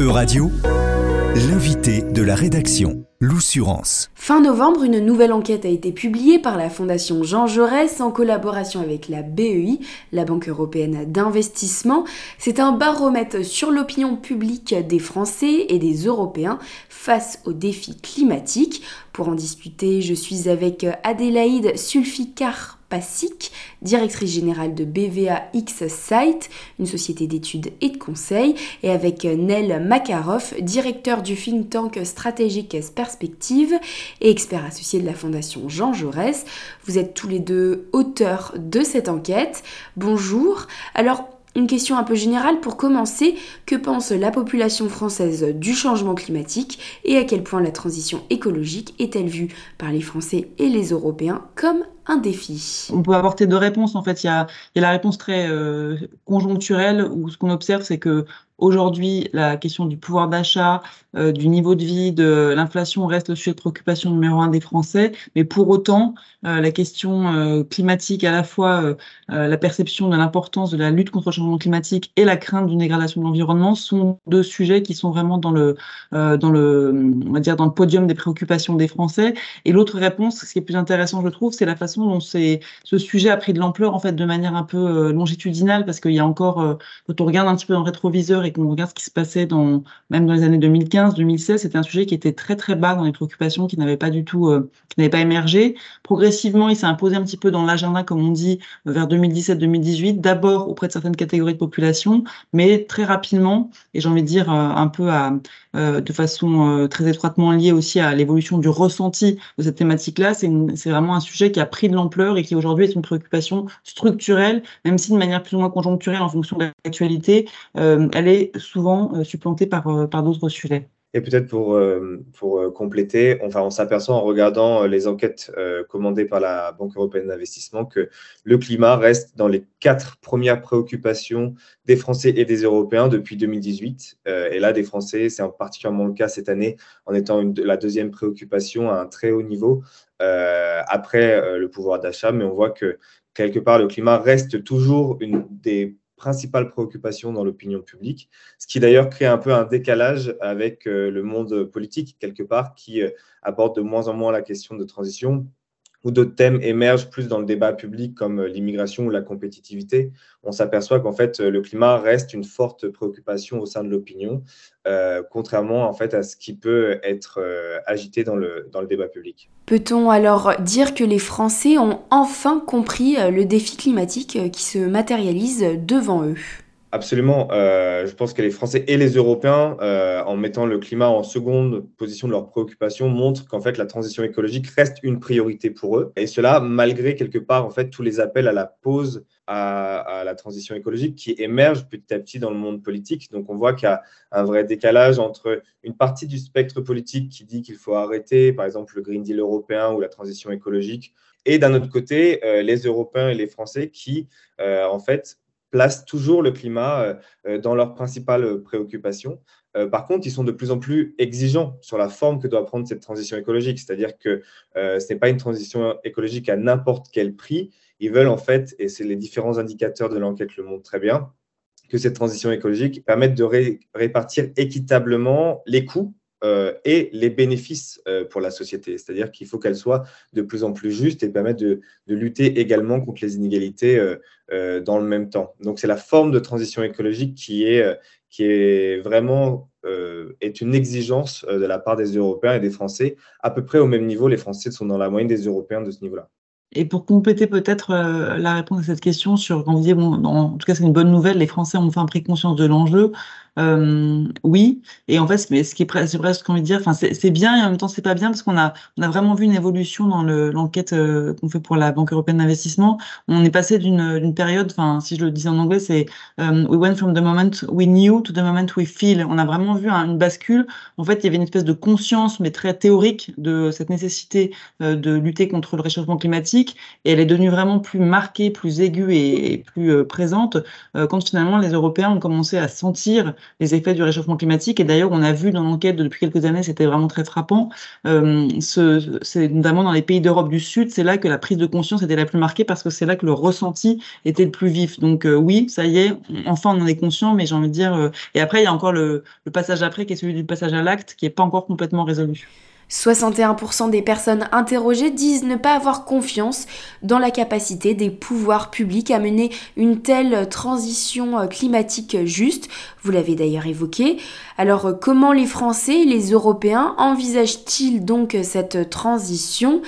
E-Radio, l'invité de la rédaction, l'Oussurance. Fin novembre, une nouvelle enquête a été publiée par la Fondation Jean Jaurès en collaboration avec la BEI, la Banque européenne d'investissement. C'est un baromètre sur l'opinion publique des Français et des Européens face aux défis climatiques. Pour en discuter, je suis avec Adélaïde Sulficar Pasic, directrice générale de BVA X Site, une société d'études et de conseil, et avec Nel Makarov, directeur du think tank stratégique Perspective et expert associé de la Fondation Jean Jaurès. Vous êtes tous les deux auteurs de cette enquête. Bonjour. Alors, une question un peu générale pour commencer, que pense la population française du changement climatique et à quel point la transition écologique est-elle vue par les Français et les Européens comme défi On peut apporter deux réponses en fait. Il y a, la réponse très euh, conjoncturelle où ce qu'on observe c'est que Aujourd'hui, la question du pouvoir d'achat, euh, du niveau de vie, de l'inflation reste le sujet de préoccupation numéro un des Français. Mais pour autant, euh, la question climatique, à la fois la perception de l'importance de la lutte contre le changement climatique et la crainte d'une dégradation de l'environnement sont deux sujets qui sont vraiment dans le, dans le podium des préoccupations des Français. Et l'autre réponse, ce qui est plus intéressant, je trouve, c'est la façon ce sujet a pris de l'ampleur en fait de manière un peu longitudinale, parce qu'il y a encore, quand on regarde un petit peu dans le rétroviseur et qu'on regarde ce qui se passait dans, même dans les années 2015, 2016, c'était un sujet qui était très très bas dans les préoccupations, qui n'avait pas du tout, euh, qui n'avait pas émergé. Progressivement, il s'est imposé un petit peu dans l'agenda, comme on dit, vers 2017-2018, d'abord auprès de certaines catégories de population, mais très rapidement, et j'ai envie de dire euh, un peu à, euh, de façon très étroitement liée aussi à l'évolution du ressenti de cette thématique-là, c'est vraiment un sujet qui a pris de l'ampleur et qui aujourd'hui est une préoccupation structurelle, même si de manière plus ou moins conjoncturelle en fonction de l'actualité, elle est souvent euh, supplanté par, euh, par d'autres sujets. Et peut-être pour, euh, pour compléter, enfin, on s'aperçoit en regardant les enquêtes commandées par la Banque européenne d'investissement que le climat reste dans les quatre premières préoccupations des Français et des Européens depuis 2018. et là, des Français, c'est particulièrement le cas cette année, en étant la deuxième préoccupation à un très haut niveau après le pouvoir d'achat. Mais on voit que quelque part, le climat reste toujours une des principale préoccupation dans l'opinion publique, ce qui d'ailleurs crée un peu un décalage avec euh, le monde politique, quelque part, qui euh, aborde de moins en moins la question de transition, où d'autres thèmes émergent plus dans le débat public comme euh, l'immigration ou la compétitivité, on s'aperçoit qu'en fait le climat reste une forte préoccupation au sein de l'opinion, contrairement en fait à ce qui peut être agité dans le, dans le débat public. Peut-on alors dire que les Français ont enfin compris le défi climatique qui se matérialise devant eux? Absolument. Euh, je pense que les Français et les Européens, euh, en mettant le climat en seconde position de leurs préoccupations, montrent qu'en fait la transition écologique reste une priorité pour eux. Et cela malgré quelque part en fait tous les appels à la pause à, la transition écologique qui émergent petit à petit dans le monde politique. Donc on voit qu'il y a un vrai décalage entre une partie du spectre politique qui dit qu'il faut arrêter, par exemple le Green Deal européen ou la transition écologique, et d'un autre côté euh, les Européens et les Français qui en fait placent toujours le climat euh, euh, dans leurs principales préoccupations. Euh, par contre, ils sont de plus en plus exigeants sur la forme que doit prendre cette transition écologique. C'est-à-dire que ce n'est pas une transition écologique à n'importe quel prix. Ils veulent en fait, et c'est les différents indicateurs de l'enquête le montrent très bien, que cette transition écologique permette de répartir équitablement les coûts euh, et les bénéfices euh, pour la société. C'est-à-dire qu'il faut qu'elle soit de plus en plus juste et permette de, lutter également contre les inégalités euh, dans le même temps. Donc c'est la forme de transition écologique qui est, qui est vraiment est une exigence de la part des Européens et des Français. À peu près au même niveau, les Français sont dans la moyenne des Européens de ce niveau-là. Et pour compléter peut-être la réponse à cette question sur quand vous bon, en tout cas c'est une bonne nouvelle, les Français ont enfin pris conscience de l'enjeu. Euh, oui, et en fait, ce qui est presque, presque envie de dire, enfin, c'est bien et en même temps c'est pas bien parce qu'on a, vraiment vu une évolution dans l'enquête euh, qu'on fait pour la Banque européenne d'investissement. On est passé d'une période, enfin, si je le dis en anglais, c'est euh, we went from the moment we knew to the moment we feel. On a vraiment vu une bascule. En fait, il y avait une espèce de conscience, mais très théorique, de cette nécessité de lutter contre le réchauffement climatique et elle est devenue vraiment plus marquée, plus aiguë et, plus présente quand finalement les Européens ont commencé à sentir les effets du réchauffement climatique. Et d'ailleurs, on a vu dans l'enquête depuis quelques années, c'était vraiment très frappant, ce, c'est notamment dans les pays d'Europe du Sud, c'est là que la prise de conscience était la plus marquée parce que c'est là que le ressenti était le plus vif. Donc oui, ça y est, enfin on en est conscient, mais j'ai envie de dire. et après, il y a encore le, le passage après qui est celui du passage à l'acte qui n'est pas encore complètement résolu. 61% des personnes interrogées disent ne pas avoir confiance dans la capacité des pouvoirs publics à mener une telle transition euh, climatique juste. Vous l'avez d'ailleurs évoqué. Alors euh, comment les Français et les Européens envisagent-ils donc cette transition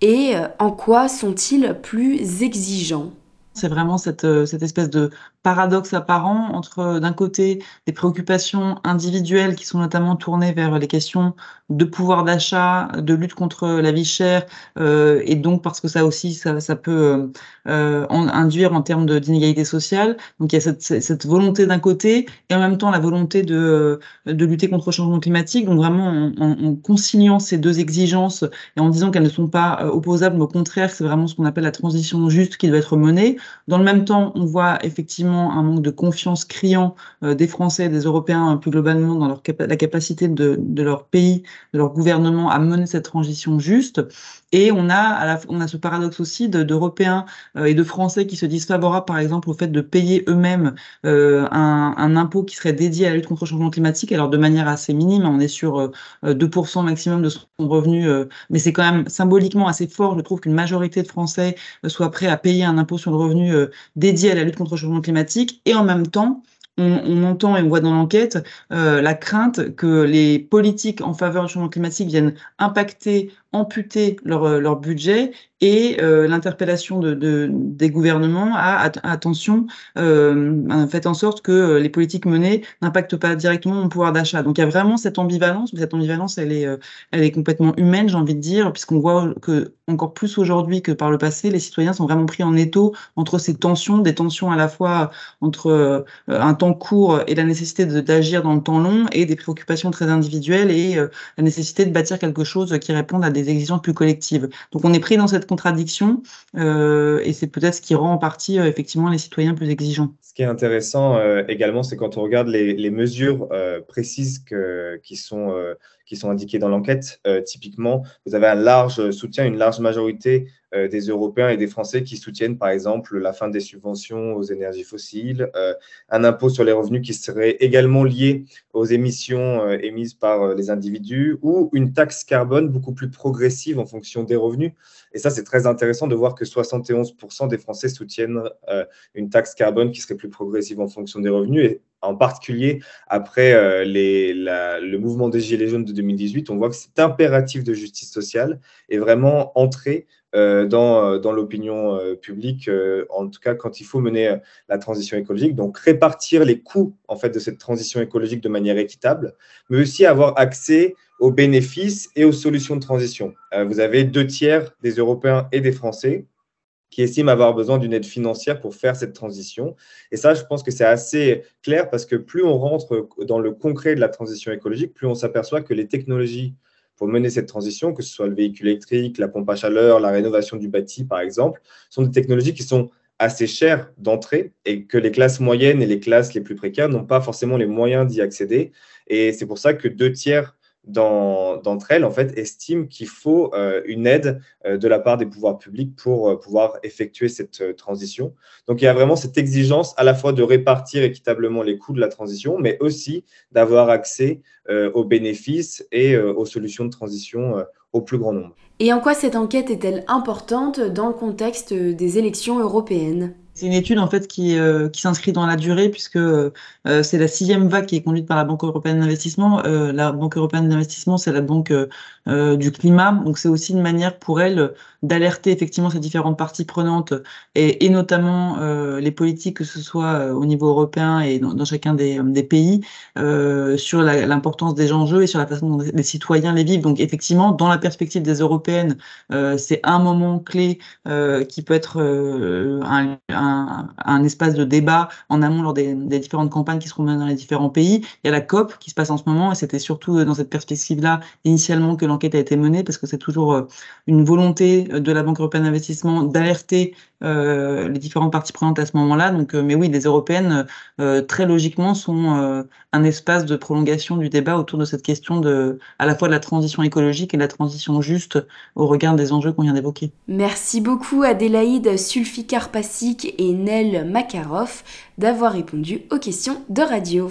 et euh, en quoi sont-ils plus exigeants? C'est vraiment cette, cette espèce de paradoxe apparent entre d'un côté des préoccupations individuelles qui sont notamment tournées vers les questions de pouvoir d'achat, de lutte contre la vie chère, euh, et donc parce que ça aussi ça, ça peut euh, en, induire en termes d'inégalité sociale. Donc il y a cette, cette volonté d'un côté et en même temps la volonté de, de lutter contre le changement climatique. Donc vraiment en, en, conciliant ces deux exigences et en disant qu'elles ne sont pas euh, opposables, mais au contraire c'est vraiment ce qu'on appelle la transition juste qui doit être menée. Dans le même temps, on voit effectivement un manque de confiance criant euh, des Français, des Européens euh, plus globalement dans la capacité de, leur pays, de leur gouvernement à mener cette transition juste. Et on a, on a ce paradoxe aussi d'Européens euh, et de Français qui se disent favorables, par exemple, au fait de payer eux-mêmes un, impôt qui serait dédié à la lutte contre le changement climatique, alors de manière assez minime, on est sur 2% maximum de son revenu, mais c'est quand même symboliquement assez fort, je trouve, qu'une majorité de Français soit prêt à payer un impôt sur le revenu dédié à la lutte contre le changement climatique. Et en même temps, on, entend et on voit dans l'enquête euh, la crainte que les politiques en faveur du changement climatique viennent impacter leur, euh, leur budget et euh, l'interpellation de, des gouvernements à attention, euh, faites en sorte que les politiques menées n'impactent pas directement mon pouvoir d'achat. Donc il y a vraiment cette ambivalence, mais cette ambivalence, elle est, elle est complètement humaine, j'ai envie de dire, puisqu'on voit que encore plus aujourd'hui que par le passé, les citoyens sont vraiment pris en étau entre ces tensions, des tensions à la fois entre un temps court et la nécessité d'agir dans le temps long, et des préoccupations très individuelles et la nécessité de bâtir quelque chose qui réponde à des exigences plus collectives. Donc on est pris dans cette contradiction euh, et c'est peut-être ce qui rend en partie euh, effectivement les citoyens plus exigeants. Ce qui est intéressant euh, également, c'est quand on regarde les, mesures précises qui sont qui sont indiquées dans l'enquête. Euh, typiquement, vous avez un large soutien, une large majorité euh, des Européens et des Français qui soutiennent, par exemple, la fin des subventions aux énergies fossiles, euh, un impôt sur les revenus qui serait également lié aux émissions émises par les individus, ou une taxe carbone beaucoup plus progressive en fonction des revenus. Et ça, c'est très intéressant de voir que 71% des Français soutiennent une taxe carbone qui serait plus progressive en fonction des revenus. En particulier après euh, le mouvement des Gilets jaunes de 2018, on voit que cet impératif de justice sociale est vraiment entré euh, dans, euh, dans l'opinion publique, en tout cas quand il faut mener la transition écologique. Donc répartir les coûts en fait de cette transition écologique de manière équitable, mais aussi avoir accès aux bénéfices et aux solutions de transition. vous avez deux tiers des Européens et des Français qui estiment avoir besoin d'une aide financière pour faire cette transition. Et ça, je pense que c'est assez clair parce que plus on rentre dans le concret de la transition écologique, plus on s'aperçoit que les technologies pour mener cette transition, que ce soit le véhicule électrique, la pompe à chaleur, la rénovation du bâti, par exemple, sont des technologies qui sont assez chères d'entrée et que les classes moyennes et les classes les plus précaires n'ont pas forcément les moyens d'y accéder. Et c'est pour ça que deux tiers d'entre elles en fait estiment qu'il faut euh, une aide euh, de la part des pouvoirs publics pour euh, pouvoir effectuer cette transition. Donc il y a vraiment cette exigence à la fois de répartir équitablement les coûts de la transition, mais aussi d'avoir accès aux bénéfices et aux solutions de transition au plus grand nombre. Et en quoi cette enquête est-elle importante dans le contexte des élections européennes? C'est une étude en fait qui, euh, qui s'inscrit dans la durée puisque euh, c'est la sixième vague qui est conduite par la Banque européenne d'investissement. Euh, la Banque européenne d'investissement, c'est la banque du climat, donc c'est aussi une manière pour elle d'alerter effectivement ces différentes parties prenantes et, notamment les politiques, que ce soit au niveau européen et dans, chacun des, des pays, sur l'importance des enjeux et sur la façon dont les citoyens les vivent. Donc effectivement, dans la perspective des européennes, c'est un moment clé qui peut être un, espace de débat en amont lors des, différentes campagnes qui seront menées dans les différents pays. Il y a la COP qui se passe en ce moment et c'était surtout euh, dans cette perspective-là initialement que l'enquête a été menée, parce que c'est toujours une volonté de la Banque européenne d'investissement d'alerter les différentes parties prenantes à ce moment-là. Donc, mais oui, les européennes, très logiquement, sont un espace de prolongation du débat autour de cette question de, à la fois de la transition écologique et de la transition juste au regard des enjeux qu'on vient d'évoquer. Merci beaucoup Adélaïde Sulfikarpassic et Nel Makarov d'avoir répondu aux questions de radio.